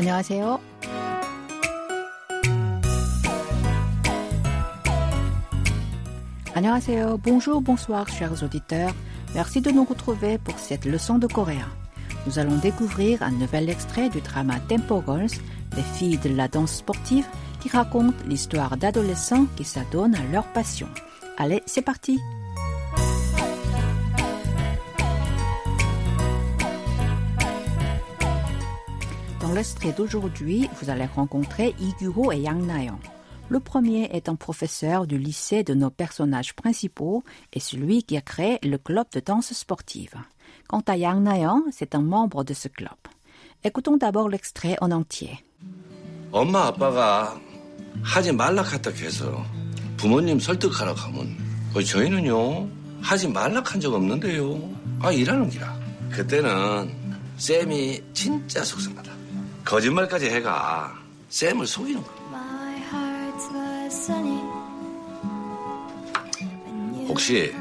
안녕하세요. 안녕하세요. Bonjour, bonsoir, chers auditeurs. Merci de nous retrouver pour cette leçon de coréen. Nous allons découvrir un nouvel extrait du drama Tempo Girls, les filles de la danse sportive, qui raconte l'histoire d'adolescents qui s'adonnent à leur passion. Allez, c'est parti! Dans l'extrait d'aujourd'hui, vous allez rencontrer Iguho et Yang Nayeon. Le premier est un professeur du lycée de nos personnages principaux et celui qui a créé le club de danse sportive. Quant à Yang Nayeon, c'est un membre de ce club. Écoutons d'abord l'extrait en entier. 엄마 아빠가 하지 말라 카다 해서 부모님 설득하러 가면 어, 저희는요 하지 말라 한 적 없는데요 아 일하는 기라 그때는 쌤이 진짜 속상하다 거짓말까지 해가 쌤을 속이는 거야 혹시.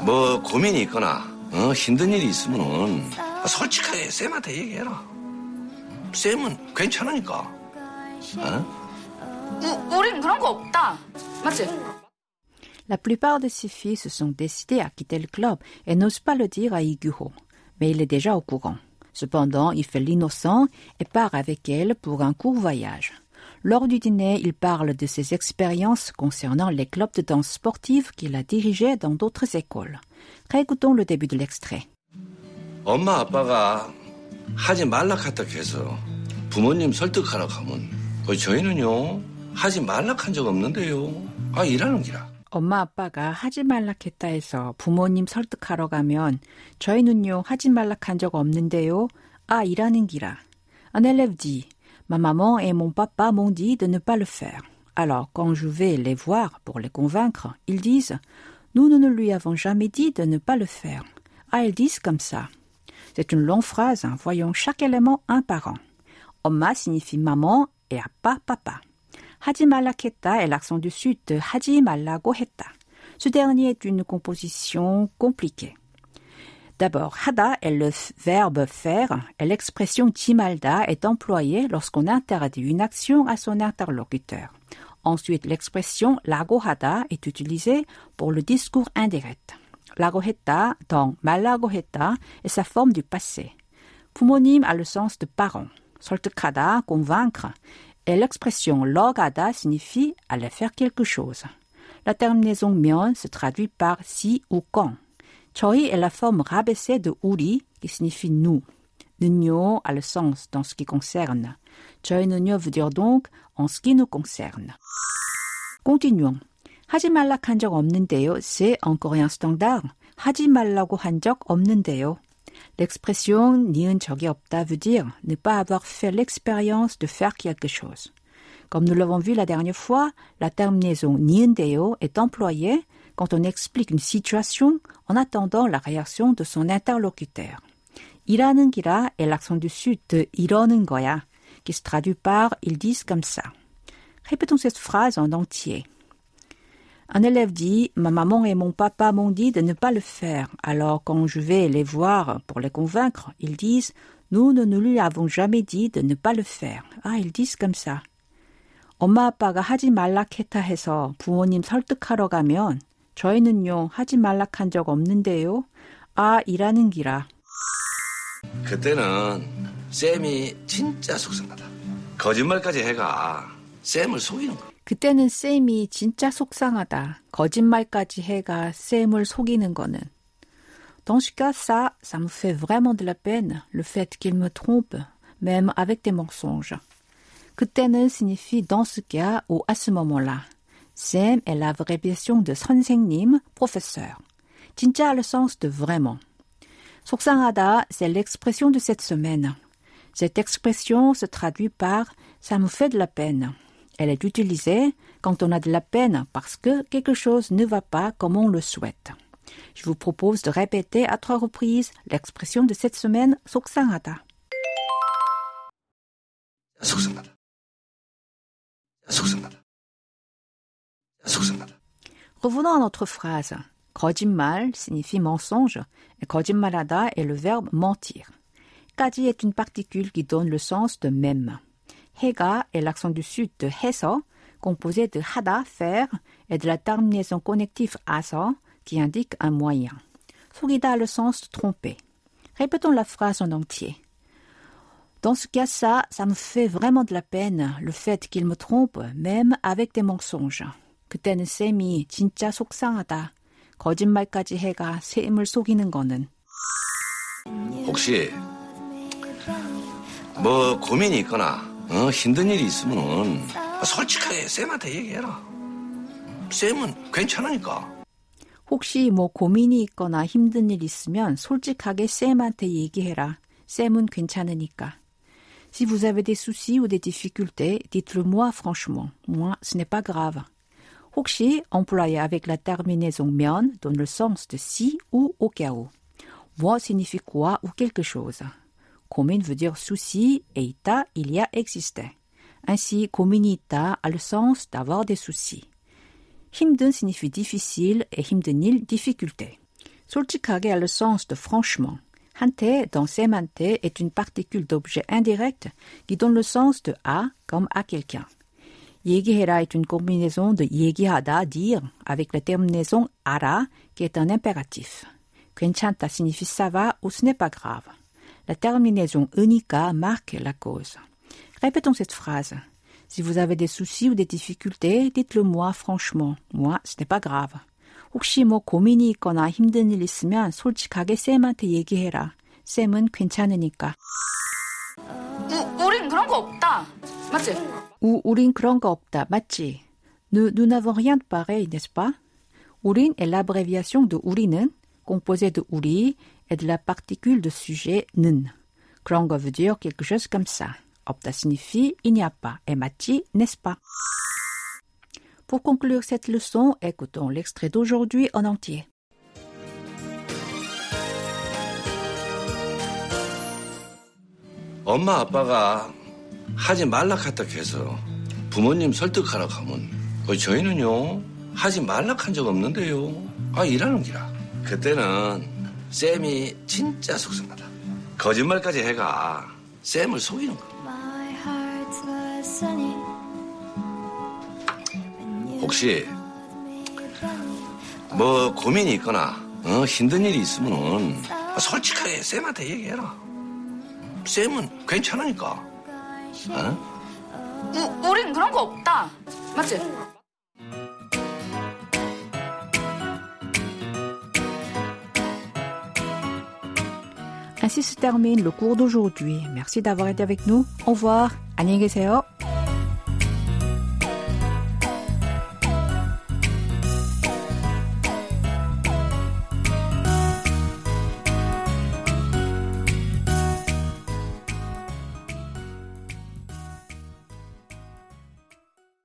뭐 고민이 있거나 어, 힘든 일이 있으면은 솔직하게 쌤한테 얘기해라 쌤은 괜찮으니까 어? 우, 우린 그런 거 없다. 맞지? La plupart de ces filles se sont décidées à quitter le club et n'osent pas le dire à Iguho. Mais il est déjà au courant. Cependant, il fait l'innocent et part avec elle pour un court voyage. Lors du dîner, il parle de ses expériences concernant les clubs de danse sportive qu'il a dirigés dans d'autres écoles. Réécoutons le début de l'extrait. 엄마 아빠가 하지 말라 카다 해서 부모님 설득하러 가면 어, 저희는요 하지 말라 한 적 없는데요 아 일하는 기라 엄마 아빠가 하지 말라 했다 해서 부모님 설득하러 가면 저희는요 하지 말라 한 적 없는데요. 아 일하는 기라. Un élève dit Ma maman et mon papa m'ont dit de ne pas le faire. Alors quand je vais les voir pour les convaincre, ils disent Nous ne lui avons jamais dit de ne pas le faire. Ah ils disent comme ça. C'est une longue phrase, hein, voyons chaque élément un par un. 엄마 signifie maman et 아빠 papa. 하지 말라했다 est l'accent du sud de 하지 말라고 했다. Ce dernier est une composition compliquée. D'abord, hada est le f- verbe faire et l'expression jimalda est employée lorsqu'on interdit une action à son interlocuteur. Ensuite, l'expression lago hada est utilisée pour le discours indirect. Lago 했다 dans 말라고 했다 est sa forme du passé. 부모님 a le sens de parent. 설득하다, convaincre. Et l'expression logada signifie aller faire quelque chose. La terminaison 면 se traduit par si ou quand. 저희 est la forme rabaissée de 우리 qui signifie nous. 는요 a le sens dans ce qui concerne. 저희는요 veut dire donc en ce qui nous concerne. Continuons. 하지 말라 한 적 없는데요. C'est en coréen standard. 하지 말라고 한 적 없는데요. L'expression 니은 적이 없다 veut dire ne pas avoir fait l'expérience de faire quelque chose. Comme nous l'avons vu la dernière fois, la terminaison 니은데요 est employée quand on explique une situation en attendant la réaction de son interlocuteur. 일하는 기라 est l'accent du sud de 이러는 거야, qui se traduit par ils disent comme ça. Répétons cette phrase en entier. Un élève dit Ma maman et mon papa m'ont dit de ne pas le faire. Alors, quand je vais les voir pour les convaincre, ils disent Nous ne nous lui avons jamais dit de ne pas le faire. Ah, ils disent comme ça. 엄마 아빠가 하지 말라 했다 해서 부모님 설득하러 가면 저희는요 하지 말라 한적 없는데요. 아, 일하는 기라. 그때는 쌤이 진짜 속상하다 거짓말까지 해가 쌤을 속이는 거야 그때는 쌤이 진짜 속상하다. 거짓말까지 해가 쌤을 속이는 거는. Dans ce cas, ça, ça me fait vraiment de la peine, le fait qu'il me trompe, même avec des mensonges. 그때는 signifie dans ce cas ou à ce moment-là. 쌤 est l'abréviation de 선생님, professeur. 진짜 a le sens de vraiment. 속상하다, c'est l'expression de cette semaine. Cette expression se traduit par ça me fait de la peine. Elle est utilisée quand on a de la peine parce que quelque chose ne va pas comme on le souhaite. Je vous propose de répéter à trois reprises l'expression de cette semaine 속상하다. 속상하다 속상하다 속상하다 Revenons à notre phrase. 거짓말 signifie mensonge et 거짓말하다 est le verbe mentir. 까지 est une particule qui donne le sens de même. 해가 est l'accent du sud de 해서, composé de 하다, faire, et de la terminaison connective 아서, qui indique un moyen. 속이다 a le sens de tromper. Répétons la phrase en entier. Dans ce cas-là, ça me fait vraiment de la peine, le fait qu'il me trompe, même avec des mensonges. 그때는 쌤이 진짜 속상하다. 거짓말까지 해가 쌤을 속이는 거는. 혹시 뭐 고민이 있거나 어, 힘든 일이 있으면은 솔직하게 쌤한테 얘기해라. 쌤은 괜찮으니까. 혹시 뭐 고민이 있거나 힘든 일 있으면 솔직하게 쌤한테 얘기해라. 쌤은 괜찮으니까. Si vous avez des soucis ou des difficultés, dites-le moi franchement. Moi, ce n'est pas grave. 혹시 employé avec la terminaison 면 donne le sens de si ou au cas où. Moi signifie quoi ou quelque chose. Komin veut dire souci et ita, il y a existé. Ainsi, kominita a le sens d'avoir des soucis. Himden signifie difficile et himdenil difficulté. Solchikage a le sens de franchement. Hante dans semante est une particule d'objet indirect qui donne le sens de à comme à quelqu'un. Yegihera est une combinaison de yegihada, dire, avec la terminaison ara, qui est un impératif. Kenchanta signifie ça va ou ce n'est pas grave. La terminaison 으니까 marque la cause. Répétons cette phrase. Si vous avez des soucis ou des difficultés, dites-le moi franchement. Moi, ce n'est pas grave. 혹시 뭐 고민이 있거나 힘든 일 있으면 솔직하게 쌤한테 얘기해라. 쌤은 괜찮으니까. 우, 우린 그런 거 없다. 맞지? 우, 우린 그런 거 없다. 맞지? Nous, nous n'avons rien de pareil, n'est-ce pas? 우린 est l'abréviation de 우리는, composé de 우리 et de la particule de sujet 는. 그런 거 veut dire quelque chose comme ça. 없다 signifie il n'y a pas. Et 맞지, n'est-ce pas? Pour conclure cette leçon, écoutons l'extrait d'aujourd'hui en entier. 엄마 아빠가 하지 말라 카다 해서 부모님 설득하러 가면 어, 저희는요 하지 말라 한 적 없는데요 아 이라는 기라 그때는 쌤이 진짜 속상하다. 거짓말까지 해가. 쌤을 속이는 거. 혹시 뭐 고민이 있거나 어, 힘든 일이 있으면은 솔직하게 쌤한테 얘기해라. 쌤은 괜찮으니까. 어? 우, 우린 그런 거 없다. 맞지? Ainsi se termine le cours d'aujourd'hui. Merci d'avoir été avec nous. Au revoir. 안녕히 계세요.